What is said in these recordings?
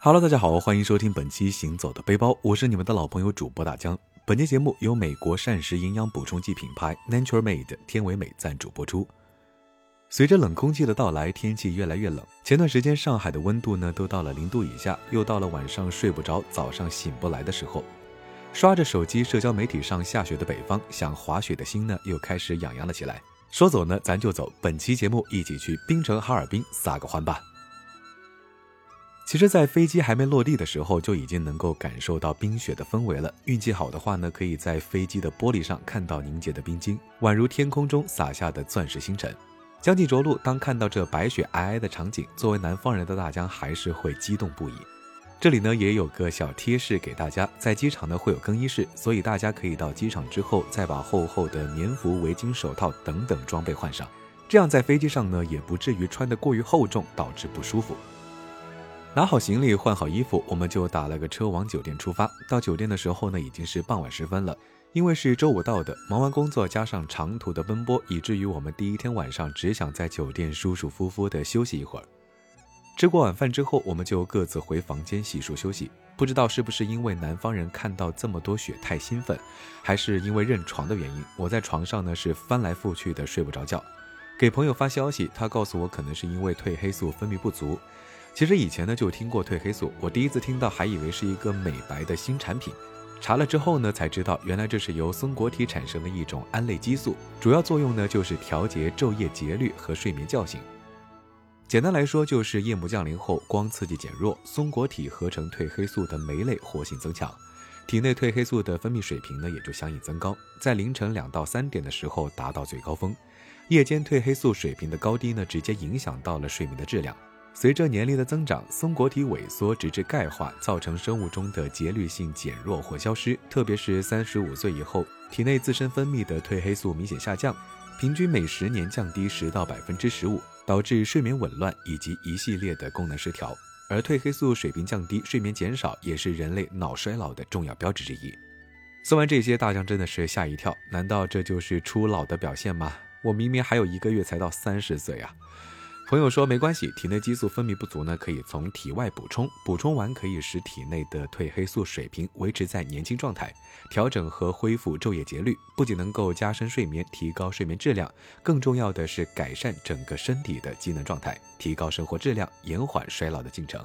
Hello，大家好，欢迎收听本期《行走的背包》，我是你们的老朋友主播大江。本期节目由美国膳食营养补充剂品牌 Nature Made 天维美赞助播出。随着冷空气的到来，天气越来越冷。前段时间上海的温度呢都到了零度以下，又到了晚上睡不着、早上醒不来的时候。刷着手机，社交媒体上下雪的北方，想滑雪的心呢又开始痒痒了起来。说走呢，咱就走。本期节目一起去冰城哈尔滨撒个欢吧。其实，在飞机还没落地的时候，就已经能够感受到冰雪的氛围了。运气好的话呢，可以在飞机的玻璃上看到凝结的冰晶，宛如天空中洒下的钻石星辰。将近着陆，当看到这白雪皑皑的场景，作为南方人的大江还是会激动不已。这里呢也有个小贴士给大家，在机场呢会有更衣室，所以大家可以到机场之后再把厚厚的棉服、围巾、手套等等装备换上，这样在飞机上呢也不至于穿得过于厚重，导致不舒服。拿好行李，换好衣服，我们就打了个车往酒店出发。到酒店的时候呢，已经是傍晚时分了。因为是周五到的，忙完工作加上长途的奔波，以至于我们第一天晚上只想在酒店舒舒服服的休息一会儿。吃过晚饭之后，我们就各自回房间洗漱休息。不知道是不是因为南方人看到这么多雪太兴奋，还是因为认床的原因，我在床上呢是翻来覆去的睡不着觉。给朋友发消息，他告诉我可能是因为褪黑素分泌不足。其实以前呢就听过褪黑素，我第一次听到还以为是一个美白的新产品，查了之后呢才知道，原来这是由松果体产生的一种胺类激素，主要作用呢就是调节昼夜节律和睡眠觉醒。简单来说就是夜幕降临后，光刺激减弱，松果体合成褪黑素的酶类活性增强，体内褪黑素的分泌水平呢也就相应增高，在凌晨两到三点的时候达到最高峰。夜间褪黑素水平的高低呢，直接影响到了睡眠的质量。随着年龄的增长，松果体萎缩，直至钙化，造成生物钟的节律性减弱或消失。特别是三十五岁以后，体内自身分泌的褪黑素明显下降，平均每十年降低十到百分之十五，导致睡眠紊乱以及一系列的功能失调。而褪黑素水平降低，睡眠减少，也是人类脑衰老的重要标志之一。说完这些，大江真的是吓一跳，难道这就是初老的表现吗？我明明还有一个月才到三十岁啊！朋友说没关系，体内激素分泌不足呢，可以从体外补充，补充完可以使体内的褪黑素水平维持在年轻状态，调整和恢复昼夜节律，不仅能够加深睡眠，提高睡眠质量，更重要的是改善整个身体的机能状态，提高生活质量，延缓衰老的进程。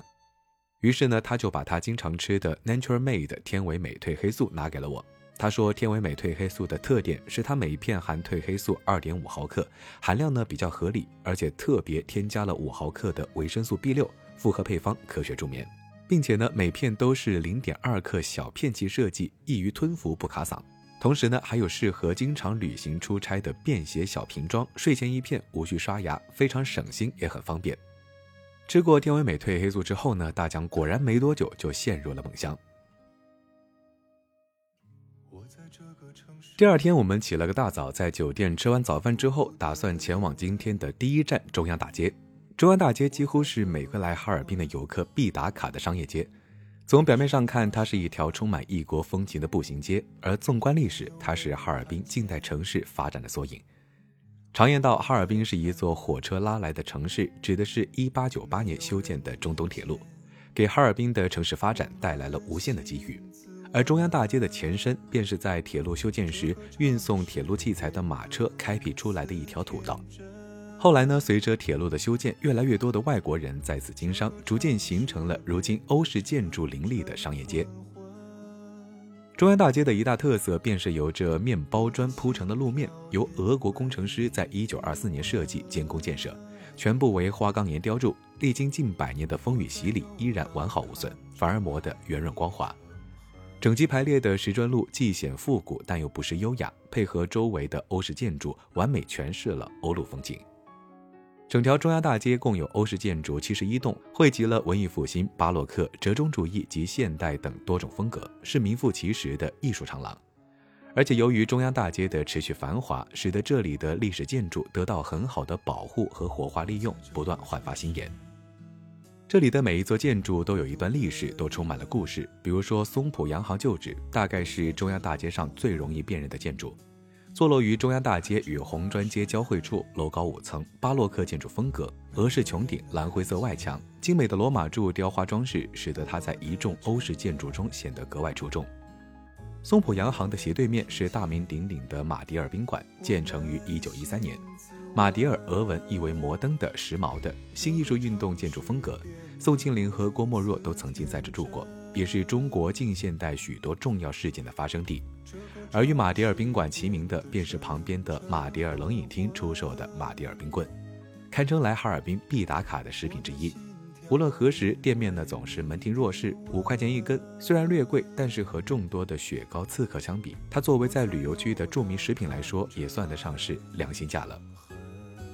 于是呢，他就把他经常吃的 Nature Made 天维美褪黑素拿给了我。他说，天维美褪黑素的特点是它每片含褪黑素二点五毫克，含量呢比较合理，而且特别添加了五毫克的维生素 B 六，复合配方，科学助眠，并且呢每片都是零点二克小片剂设计，易于吞服，不卡嗓。同时呢还有适合经常旅行出差的便携小瓶装，睡前一片，无需刷牙，非常省心，也很方便。吃过天维美褪黑素之后呢，大江果然没多久就陷入了梦乡。第二天，我们起了个大早，在酒店吃完早饭之后，打算前往今天的第一站中央大街。中央大街几乎是每个来哈尔滨的游客必打卡的商业街。从表面上看，它是一条充满异国风情的步行街，而纵观历史，它是哈尔滨近代城市发展的缩影。常言道，哈尔滨是一座火车拉来的城市，指的是一八九八年修建的中东铁路，给哈尔滨的城市发展带来了无限的机遇。而中央大街的前身，便是在铁路修建时运送铁路器材的马车开辟出来的一条土道。后来呢，随着铁路的修建，越来越多的外国人在此经商，逐渐形成了如今欧式建筑林立的商业街。中央大街的一大特色，便是由这面包砖铺成的路面，由俄国工程师在一九二四年设计、监工建设，全部为花岗岩雕筑，历经近百年的风雨洗礼，依然完好无损，反而磨得圆润光滑。整齐排列的石砖路既显复古，但又不失优雅，配合周围的欧式建筑，完美诠释了欧陆风景。整条中央大街共有欧式建筑七十一栋，汇集了文艺复兴、巴洛克、折中主义及现代等多种风格，是名副其实的艺术长廊。而且由于中央大街的持续繁华，使得这里的历史建筑得到很好的保护和活化利用，不断焕发新颜。这里的每一座建筑都有一段历史，都充满了故事。比如说松浦洋行旧址，大概是中央大街上最容易辨认的建筑。坐落于中央大街与红砖街交汇处，楼高五层，巴洛克建筑风格，俄式穹顶，蓝灰色外墙，精美的罗马柱雕花装饰，使得它在一众欧式建筑中显得格外出众。松浦洋行的斜对面是大名鼎鼎的马迭尔宾馆，建成于一九一三年。马迭尔俄文意为摩登的、时髦的新艺术运动建筑风格。宋庆龄和郭沫若都曾经在这住过，也是中国近现代许多重要事件的发生地。而与马迭尔宾馆齐名的，便是旁边的马迭尔冷饮厅出售的马迭尔冰棍，堪称来哈尔滨必打卡的食品之一。无论何时，店面呢总是门庭若市，五块钱一根，虽然略贵，但是和众多的雪糕、刺客相比，它作为在旅游区的著名食品来说，也算得上是良心价了。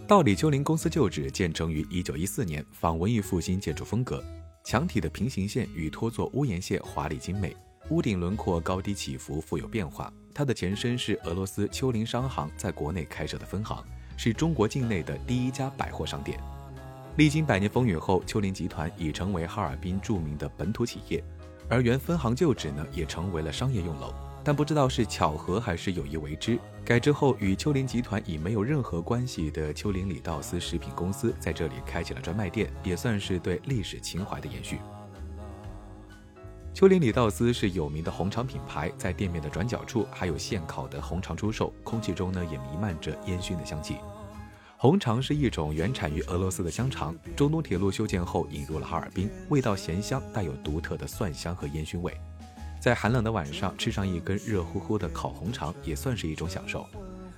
道里丘陵公司旧址建成于一九一四年，仿文艺复兴建筑风格，墙体的平行线与托座屋檐线华丽精美，屋顶轮廓高低起伏，富有变化。它的前身是俄罗斯丘陵商行在国内开设的分行，是中国境内的第一家百货商店。历经百年风雨后，丘陵集团已成为哈尔滨著名的本土企业，而原分行旧址呢，也成为了商业用楼。但不知道是巧合还是有意为之，改制后与丘林集团已没有任何关系的丘林里道斯食品公司在这里开启了专卖店，也算是对历史情怀的延续。丘林里道斯是有名的红肠品牌，在店面的转角处还有现烤的红肠出售，空气中呢也弥漫着烟熏的香气。红肠是一种原产于俄罗斯的香肠，中东铁路修建后引入了哈尔滨，味道咸香，带有独特的蒜香和烟熏味。在寒冷的晚上吃上一根热乎乎的烤红肠，也算是一种享受。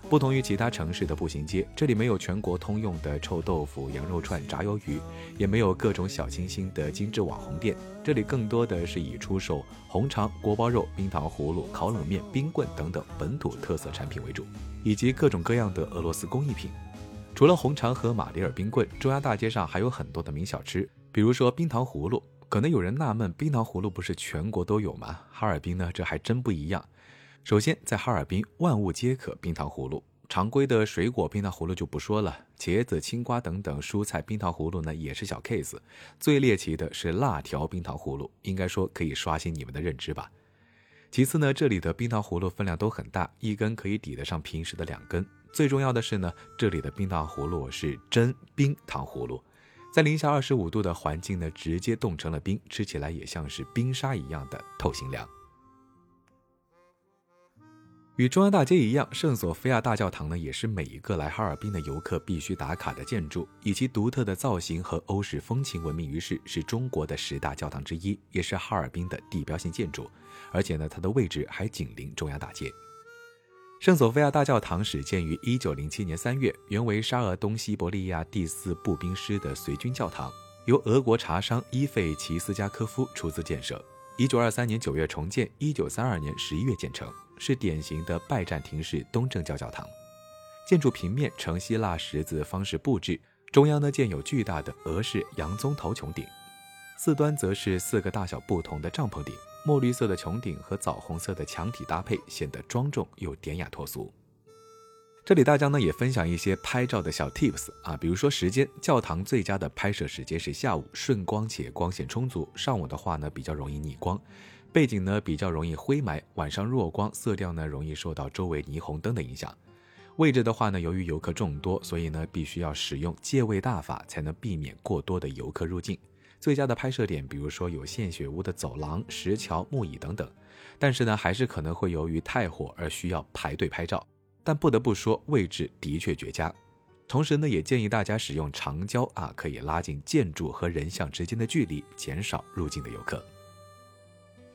不同于其他城市的步行街，这里没有全国通用的臭豆腐、羊肉串、炸鱿鱼，也没有各种小清新的精致网红店。这里更多的是以出售红肠、锅包肉、冰糖葫芦、烤冷面、冰棍等等本土特色产品为主，以及各种各样的俄罗斯工艺品。除了红肠和马迭尔冰棍，中央大街上还有很多的名小吃，比如说冰糖葫芦。可能有人纳闷，冰糖葫芦不是全国都有吗？哈尔滨呢，这还真不一样。首先，在哈尔滨，万物皆可冰糖葫芦。常规的水果冰糖葫芦就不说了，茄子、青瓜等等蔬菜冰糖葫芦呢也是小 case。最猎奇的是辣条冰糖葫芦，应该说可以刷新你们的认知吧。其次呢，这里的冰糖葫芦分量都很大，一根可以抵得上平时的两根。最重要的是呢，这里的冰糖葫芦是真冰糖葫芦，在零下二十五度的环境呢，直接冻成了冰，吃起来也像是冰沙一样的透心凉。与中央大街一样，圣索菲亚大教堂呢，也是每一个来哈尔滨的游客必须打卡的建筑，以其独特的造型和欧式风情闻名于世，是中国的十大教堂之一，也是哈尔滨的地标性建筑。而且呢，它的位置还紧邻中央大街。圣索菲亚大教堂始建于一九零七年三月，原为沙俄东西伯利亚第四步兵师的随军教堂，由俄国茶商伊费奇斯加科夫出资建设。一九二三年九月重建，一九三二年十一月建成，是典型的拜占庭式东正教教堂。建筑平面呈希腊十字方式布置，中央呢建有巨大的俄式洋棕头穹顶，四端则是四个大小不同的帐篷顶。墨绿色的穹顶和枣红色的墙体搭配，显得庄重又典雅脱俗。这里大江呢也分享一些拍照的小 tips 啊，比如说时间，教堂最佳的拍摄时间是下午，顺光且光线充足；上午的话呢比较容易逆光，背景呢比较容易灰霾；晚上弱光，色调呢容易受到周围霓虹灯的影响。位置的话呢，由于游客众多，所以呢必须要使用借位大法，才能避免过多的游客入境。最佳的拍摄点，比如说有献血屋的走廊、石桥、木椅等等，但是呢，还是可能会由于太火而需要排队拍照。但不得不说，位置的确绝佳。同时呢，也建议大家使用长焦啊，可以拉近建筑和人像之间的距离，减少入境的游客。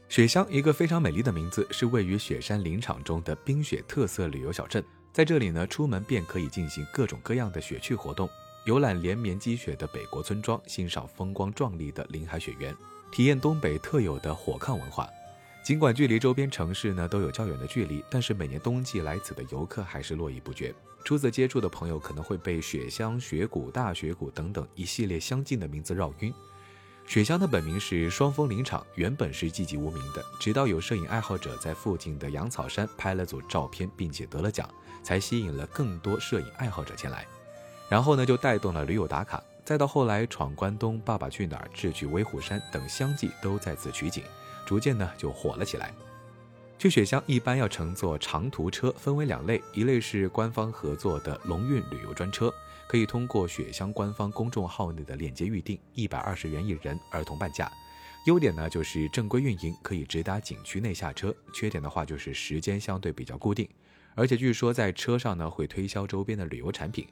雪乡一个非常美丽的名字，是位于雪山林场中的冰雪特色旅游小镇。在这里呢，出门便可以进行各种各样的雪趣活动。游览连绵积雪的北国村庄，欣赏风光壮丽的林海雪原，体验东北特有的火炕文化。尽管距离周边城市呢都有较远的距离，但是每年冬季来此的游客还是络绎不绝。初次接触的朋友可能会被雪乡、雪谷、大雪谷等等一系列相近的名字绕晕。雪乡的本名是双峰林场，原本是寂寂无名的，直到有摄影爱好者在附近的羊草山拍了组照片，并且得了奖，才吸引了更多摄影爱好者前来。然后呢，就带动了驴友打卡，再到后来闯关东、爸爸去哪儿、智取威虎山等相继都在此取景，逐渐呢就火了起来。去雪乡一般要乘坐长途车，分为两类，一类是官方合作的龙运旅游专车，可以通过雪乡官方公众号内的链接预订，一百二十元一人，儿童半价。优点呢就是正规运营，可以直达景区内下车。缺点的话就是时间相对比较固定，而且据说在车上呢会推销周边的旅游产品。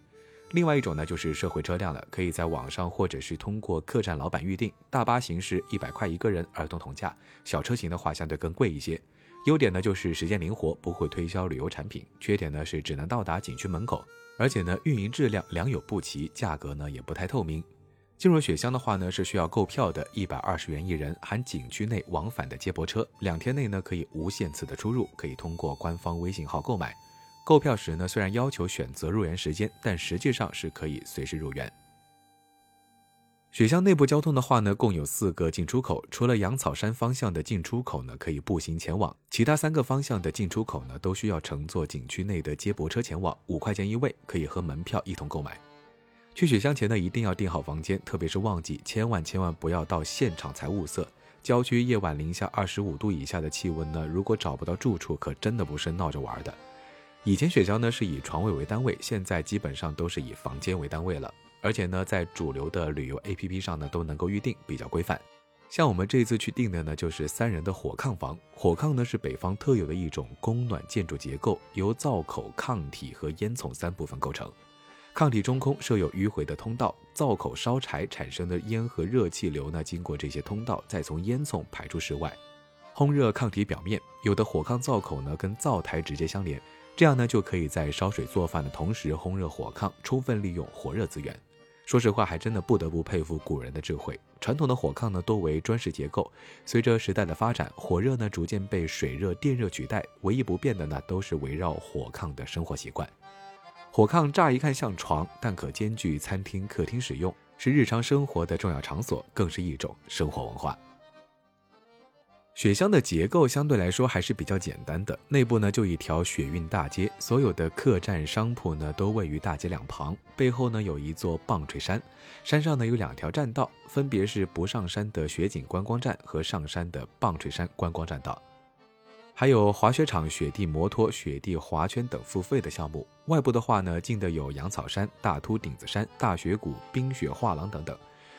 另外一种呢就是社会车辆了，可以在网上或者是通过客栈老板预订。大巴型是一百块一个人，儿童同价；小车型的话相对更贵一些。优点呢就是时间灵活，不会推销旅游产品；缺点呢是只能到达景区门口，而且呢运营质量良莠不齐，价格呢也不太透明。进入雪乡的话呢是需要购票的，一百二十元一人，含景区内往返的接驳车，两天内呢可以无限次的出入，可以通过官方微信号购买。购票时呢虽然要求选择入园时间，但实际上是可以随时入园。雪乡内部交通的话呢，共有四个进出口。除了羊草山方向的进出口呢，可以步行前往；其他三个方向的进出口呢，都需要乘坐景区内的接驳车前往，五块钱一位，可以和门票一同购买。去雪乡前呢，一定要订好房间，特别是旺季，千万千万不要到现场才物色。郊区夜晚零下二十五度以下的气温呢，如果找不到住处，可真的不是闹着玩的。以前雪乡呢是以床位为单位，现在基本上都是以房间为单位了。而且呢，在主流的旅游 APP 上呢，都能够预定，比较规范。像我们这次去订的呢，就是三人的火炕房。火炕呢是北方特有的一种供暖建筑结构，由灶口、炕体和烟囱三部分构成。炕体中空设有迂回的通道，灶口烧柴产生的烟和热气流呢，经过这些通道，再从烟囱排出室外，烘热炕体表面。有的火炕灶口呢，跟灶台直接相连，这样呢，就可以在烧水做饭的同时烘热火炕，充分利用火热资源。说实话，还真的不得不佩服古人的智慧。传统的火炕呢，多为砖石结构，随着时代的发展，火热呢逐渐被水热、电热取代，唯一不变的呢，都是围绕火炕的生活习惯。火炕乍一看像床，但可兼具餐厅、客厅使用，是日常生活的重要场所，更是一种生活文化。雪乡的结构相对来说还是比较简单的，内部呢就一条雪运大街，所有的客栈商铺呢都位于大街两旁，背后呢有一座棒槌山，山上呢有两条栈道，分别是不上山的雪景观光站和上山的棒槌山观光栈道，还有滑雪场、雪地摩托、雪地滑圈等付费的项目。外部的话呢，近的有羊草山、大秃顶子山、大雪谷、冰雪画廊等等。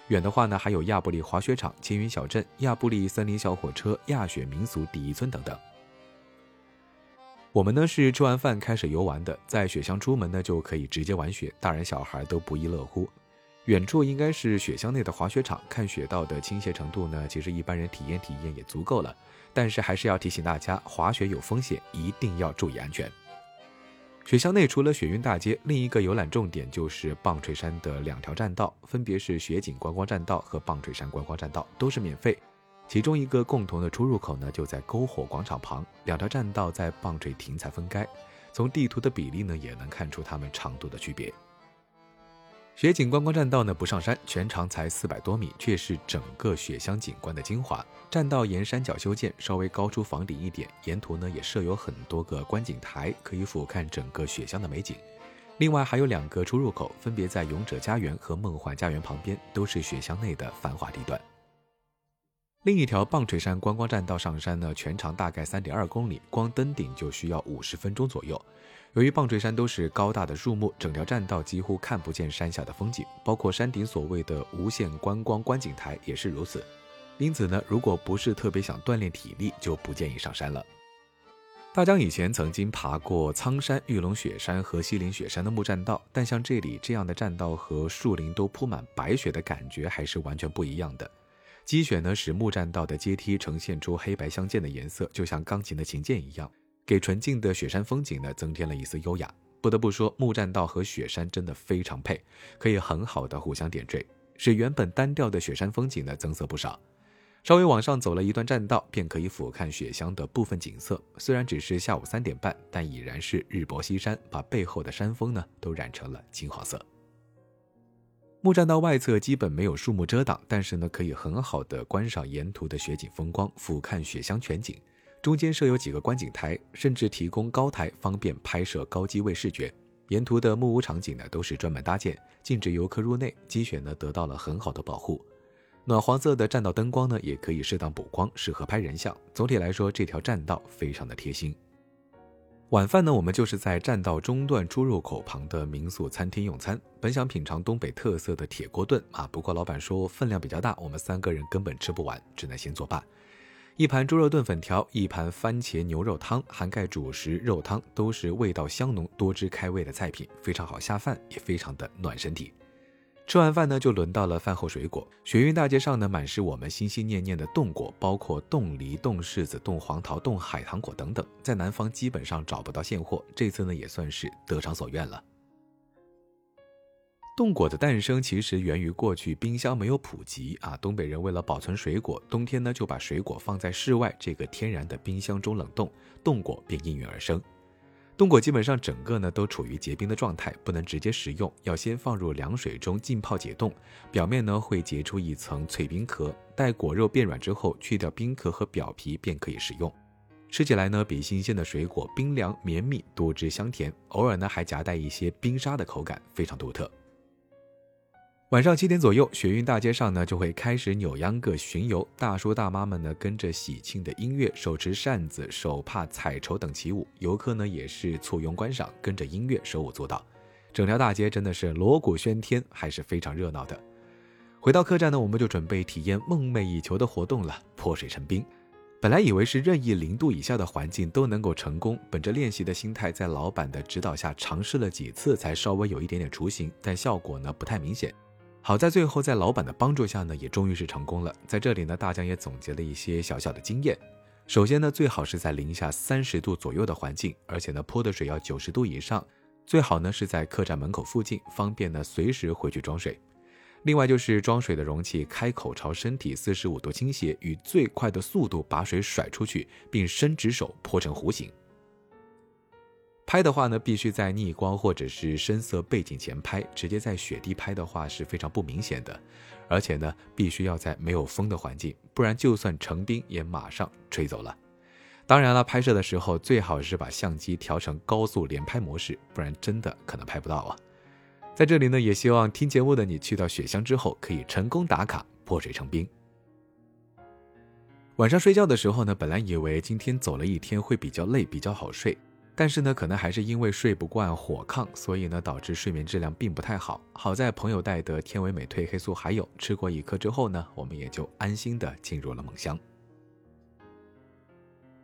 远的话呢，还有亚布力滑雪场、青云小镇、亚布力森林小火车、亚雪民俗第一村等等。我们呢是吃完饭开始游玩的，在雪乡出门呢就可以直接玩雪，大人小孩都不亦乐乎。远处应该是雪乡内的滑雪场，看雪道的倾斜程度呢，其实一般人体验体验也足够了。但是还是要提醒大家，滑雪有风险，一定要注意安全。雪乡内除了雪韵大街，另一个游览重点就是棒槌山的两条栈道，分别是雪景观光栈道和棒槌山观光栈道，都是免费。其中一个共同的出入口呢，就在篝火广场旁。两条栈道在棒槌亭才分开，从地图的比例呢，也能看出它们长度的区别。雪景观光栈道呢不上山，全长才四百多米，却是整个雪乡景观的精华。栈道沿山脚修建，稍微高出房顶一点，沿途呢也设有很多个观景台，可以俯瞰整个雪乡的美景。另外还有两个出入口，分别在勇者家园和梦幻家园旁边，都是雪乡内的繁华地段。另一条棒槌山观光栈道上山呢，全长大概三点二公里，光登顶就需要五十分钟左右。由于棒槌山都是高大的树木，整条栈道几乎看不见山下的风景，包括山顶所谓的无限观光观景台也是如此。因此呢，如果不是特别想锻炼体力，就不建议上山了。大江以前曾经爬过苍山、玉龙雪山和西岭雪山的木栈道，但像这里这样的栈道和树林都铺满白雪的感觉还是完全不一样的。积雪呢，使木栈道的阶梯呈现出黑白相间的颜色，就像钢琴的琴键一样。给纯净的雪山风景呢增添了一丝优雅。不得不说，木栈道和雪山真的非常配，可以很好的互相点缀，使原本单调的雪山风景呢增色不少。稍微往上走了一段栈道，便可以俯瞰雪乡的部分景色。虽然只是下午三点半，但已然是日薄西山，把背后的山峰呢都染成了金黄色。木栈道外侧基本没有树木遮挡，但是呢可以很好的观赏沿途的雪景风光，俯瞰雪乡全景。中间设有几个观景台，甚至提供高台，方便拍摄高机位视觉。沿途的木屋场景呢，都是专门搭建，禁止游客入内。积雪呢，得到了很好的保护。暖黄色的栈道灯光呢，也可以适当补光，适合拍人像。总体来说，这条栈道非常的贴心。晚饭呢，我们就是在栈道中段出入口旁的民宿餐厅用餐。本想品尝东北特色的铁锅炖啊，不过老板说分量比较大，我们三个人根本吃不完，只能先作罢。一盘猪肉炖粉条，一盘番茄牛肉汤，涵盖主食、肉汤，都是味道香浓、多汁开胃的菜品，非常好下饭，也非常的暖身体。吃完饭呢，就轮到了饭后水果。雪韵大街上呢，满是我们心心念念的冻果，包括冻梨、冻柿子、冻黄桃、冻海棠果等等，在南方基本上找不到现货。这次呢，也算是得偿所愿了。冻果的诞生其实源于过去冰箱没有普及啊，东北人为了保存水果，冬天呢就把水果放在室外这个天然的冰箱中冷冻，冻果便应运而生。冻果基本上整个呢都处于结冰的状态，不能直接食用，要先放入凉水中浸泡解冻，表面呢会结出一层脆冰壳，待果肉变软之后，去掉冰壳和表皮便可以食用。吃起来呢比新鲜的水果冰凉绵密，多汁香甜，偶尔呢还夹带一些冰沙的口感，非常独特。晚上七点左右，雪运大街上呢就会开始扭秧歌巡游，大叔大妈们呢跟着喜庆的音乐，手持扇子、手帕、彩绸等起舞，游客呢也是簇拥观赏，跟着音乐手舞足蹈，整条大街真的是锣鼓喧天，还是非常热闹的。回到客栈呢，我们就准备体验梦寐以求的活动了——泼水成冰。本来以为是任意零度以下的环境都能够成功，本着练习的心态，在老板的指导下尝试了几次，才稍微有一点点雏形，但效果呢不太明显。好在最后在老板的帮助下呢，也终于是成功了。在这里呢，大江也总结了一些小小的经验。首先呢，最好是在零下三十度左右的环境，而且呢，泼的水要九十度以上，最好呢是在客栈门口附近，方便呢随时回去装水。另外就是装水的容器开口朝身体四十五度倾斜，以最快的速度把水甩出去，并伸直手泼成弧形。拍的话呢，必须在逆光或者是深色背景前拍，直接在雪地拍的话是非常不明显的。而且呢，必须要在没有风的环境，不然就算成冰也马上吹走了。当然了，拍摄的时候最好是把相机调成高速连拍模式，不然真的可能拍不到啊。在这里呢，也希望听节目的你去到雪乡之后可以成功打卡破水成冰。晚上睡觉的时候呢，本来以为今天走了一天会比较累，比较好睡。但是呢，可能还是因为睡不惯火炕，所以呢，导致睡眠质量并不太好。好在朋友带的天维美褪黑素还有，吃过一颗之后呢，我们也就安心的进入了梦乡。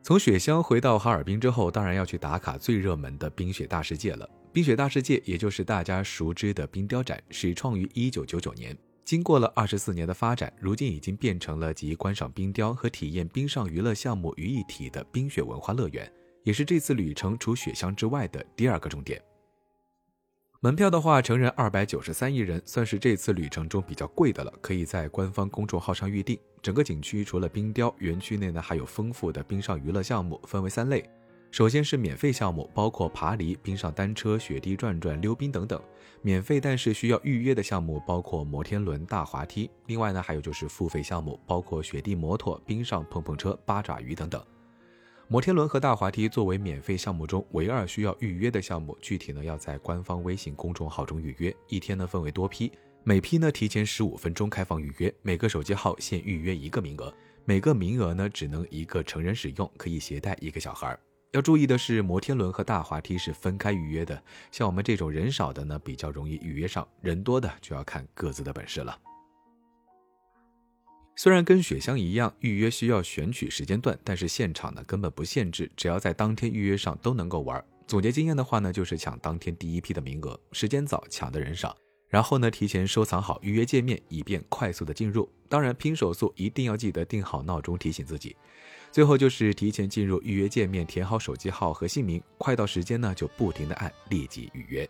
从雪乡回到哈尔滨之后，当然要去打卡最热门的冰雪大世界了。冰雪大世界，也就是大家熟知的冰雕展，始创于一九九九年，经过了二十四年的发展，如今已经变成了集观赏冰雕和体验冰上娱乐项目于一体的冰雪文化乐园。也是这次旅程除雪乡之外的第二个重点。门票的话，成人二百九十三一人，算是这次旅程中比较贵的了。可以在官方公众号上预定。整个景区除了冰雕，园区内呢还有丰富的冰上娱乐项目，分为三类。首先是免费项目，包括爬犁、冰上单车、雪地转转、溜冰等等。免费但是需要预约的项目包括摩天轮、大滑梯。另外呢，还有就是付费项目，包括雪地摩托、冰上碰碰车、八爪鱼等等。摩天轮和大滑梯作为免费项目中唯二需要预约的项目，具体呢要在官方微信公众号中预约。一天呢分为多批，每批呢提前十五分钟开放预约，每个手机号限预约一个名额，每个名额呢只能一个成人使用，可以携带一个小孩。要注意的是，摩天轮和大滑梯是分开预约的，像我们这种人少的呢比较容易预约上，人多的就要看各自的本事了。虽然跟雪乡一样，预约需要选取时间段，但是现场呢根本不限制，只要在当天预约上都能够玩。总结经验的话呢，就是抢当天第一批的名额，时间早抢的人少。然后呢，提前收藏好预约界面，以便快速的进入。当然拼手速一定要记得定好闹钟提醒自己。最后就是提前进入预约界面，填好手机号和姓名，快到时间呢就不停的按立即预约。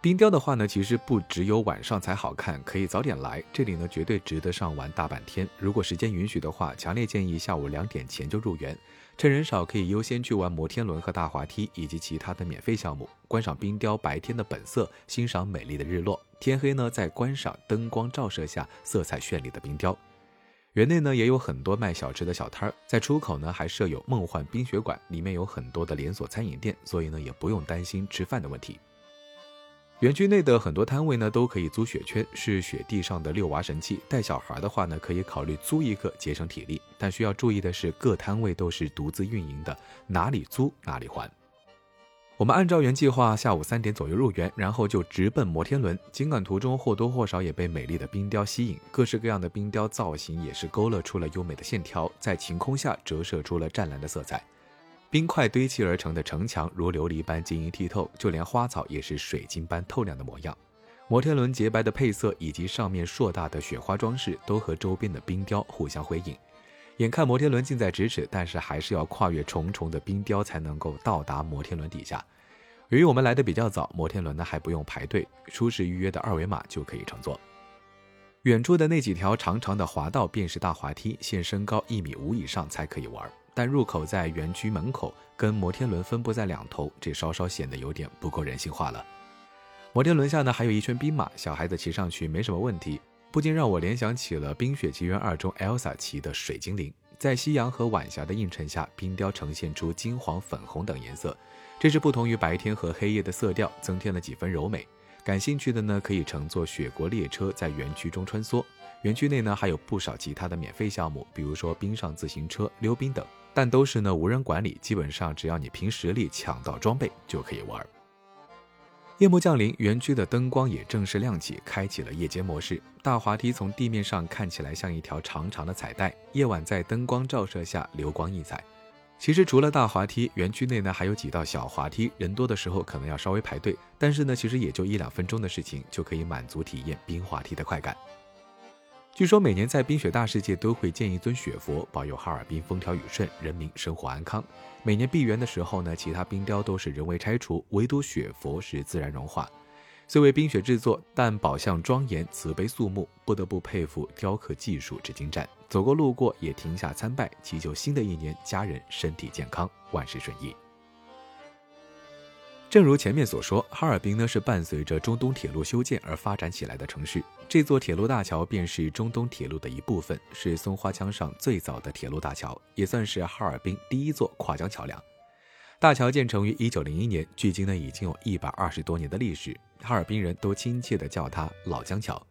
冰雕的话呢，其实不只有晚上才好看，可以早点来。这里呢，绝对值得上玩大半天。如果时间允许的话，强烈建议下午两点前就入园，趁人少可以优先去玩摩天轮和大滑梯以及其他的免费项目，观赏冰雕白天的本色，欣赏美丽的日落。天黑呢，再观赏灯光照射下色彩绚丽的冰雕。园内呢，也有很多卖小吃的小摊儿，在出口呢还设有梦幻冰雪馆，里面有很多的连锁餐饮店，所以呢也不用担心吃饭的问题。园区内的很多摊位呢都可以租雪圈，是雪地上的遛娃神器。带小孩的话呢，可以考虑租一个节省体力。但需要注意的是，各摊位都是独自运营的，哪里租哪里还。我们按照原计划下午三点左右入园，然后就直奔摩天轮。尽管途中或多或少也被美丽的冰雕吸引，各式各样的冰雕造型也是勾勒出了优美的线条，在晴空下折射出了湛蓝的色彩。冰块堆砌而成的城墙如琉璃般晶莹剔透，就连花草也是水晶般透亮的模样。摩天轮洁白的配色以及上面硕大的雪花装饰，都和周边的冰雕互相辉映。眼看摩天轮近在咫尺，但是还是要跨越重重的冰雕才能够到达摩天轮底下。由于我们来的比较早，摩天轮呢还不用排队，出示预约的二维码就可以乘坐。远处的那几条长长的滑道便是大滑梯，限身高一米五以上才可以玩。但入口在园区门口，跟摩天轮分布在两头，这稍稍显得有点不够人性化了。摩天轮下呢，还有一圈冰马，小孩子骑上去没什么问题，不禁让我联想起了《冰雪奇缘二》中 Elsa 骑的水精灵。在夕阳和晚霞的映衬下，冰雕呈现出金黄、粉红等颜色，这是不同于白天和黑夜的色调，增添了几分柔美。感兴趣的呢，可以乘坐雪国列车在园区中穿梭。园区内呢，还有不少其他的免费项目，比如说冰上自行车、溜冰等。但都是呢无人管理，基本上只要你凭实力抢到装备就可以玩。夜幕降临，园区的灯光也正式亮起，开启了夜间模式。大滑梯从地面上看起来像一条长长的彩带，夜晚在灯光照射下流光溢彩。其实除了大滑梯，园区内呢还有几道小滑梯，人多的时候可能要稍微排队，但是呢其实也就一两分钟的事情，就可以满足体验冰滑梯的快感。据说每年在冰雪大世界都会建一尊雪佛，保佑哈尔滨风调雨顺，人民生活安康。每年闭园的时候呢，其他冰雕都是人为拆除，唯独雪佛是自然融化。虽为冰雪制作，但宝相庄严、慈悲肃穆，不得不佩服雕刻技术之精湛。走过路过也停下参拜，祈求新的一年家人身体健康，万事顺意。正如前面所说，哈尔滨呢是伴随着中东铁路修建而发展起来的城市。这座铁路大桥便是中东铁路的一部分，是松花江上最早的铁路大桥，也算是哈尔滨第一座跨江桥梁。大桥建成于一九零一年，距今呢已经有一百二十多年的历史，哈尔滨人都亲切地叫它“老江桥”。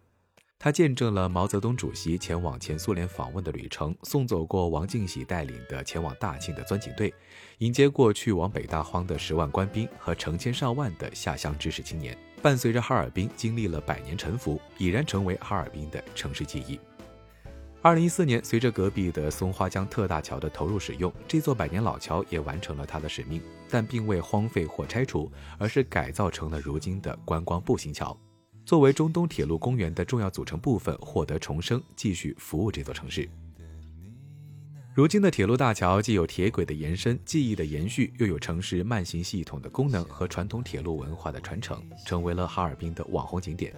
他见证了毛泽东主席前往前苏联访问的旅程，送走过王进喜带领的前往大庆的钻井队，迎接过去往北大荒的十万官兵和成千上万的下乡知识青年，伴随着哈尔滨经历了百年沉浮，已然成为哈尔滨的城市记忆。二零一四年，随着隔壁的松花江特大桥的投入使用，这座百年老桥也完成了它的使命，但并未荒废或拆除，而是改造成了如今的观光步行桥。作为中东铁路公园的重要组成部分，获得重生，继续服务这座城市。如今的铁路大桥既有铁轨的延伸、记忆的延续，又有城市慢行系统的功能和传统铁路文化的传承，成为了哈尔滨的网红景点。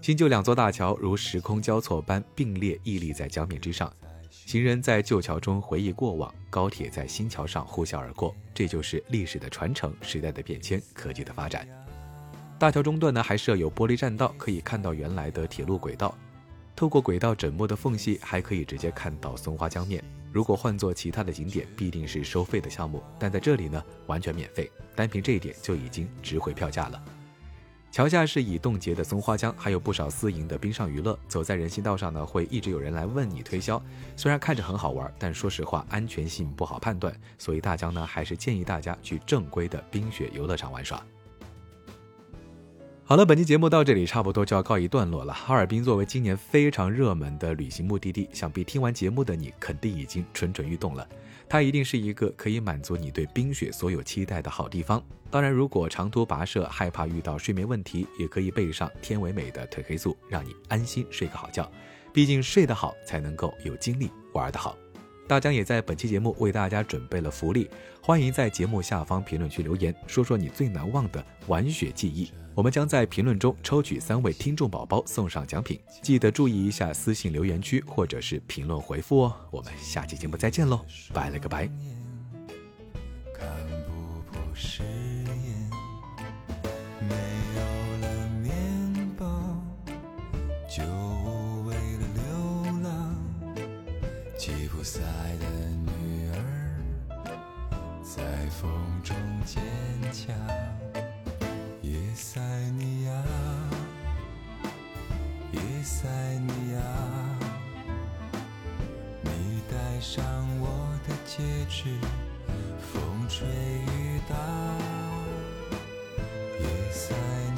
新旧两座大桥如时空交错般并列屹立在江面之上，行人在旧桥中回忆过往，高铁在新桥上呼啸而过，这就是历史的传承、时代的变迁、科技的发展。大桥中段呢，还设有玻璃栈道，可以看到原来的铁路轨道。透过轨道枕木的缝隙，还可以直接看到松花江面。如果换做其他的景点，必定是收费的项目，但在这里呢，完全免费。单凭这一点就已经值回票价了。桥下是已冻结的松花江，还有不少私营的冰上娱乐。走在人行道上呢，会一直有人来问你推销。虽然看着很好玩，但说实话，安全性不好判断。所以大江呢，还是建议大家去正规的冰雪游乐场玩耍。好了，本期节目到这里差不多就要告一段落了。哈尔滨作为今年非常热门的旅行目的地，想必听完节目的你肯定已经蠢蠢欲动了。它一定是一个可以满足你对冰雪所有期待的好地方。当然，如果长途跋涉害怕遇到睡眠问题，也可以备上天为美的褪黑素，让你安心睡个好觉。毕竟睡得好才能够有精力玩得好。大疆也在本期节目为大家准备了福利，欢迎在节目下方评论区留言，说说你最难忘的玩雪记忆。我们将在评论中抽取三位听众宝宝送上奖品，记得注意一下私信留言区或者是评论回复哦。我们下期节目再见喽，拜了个拜。库赛的女儿在风中坚强，叶塞尼亚，叶塞尼亚，你戴上我的戒指，风吹雨打，塞。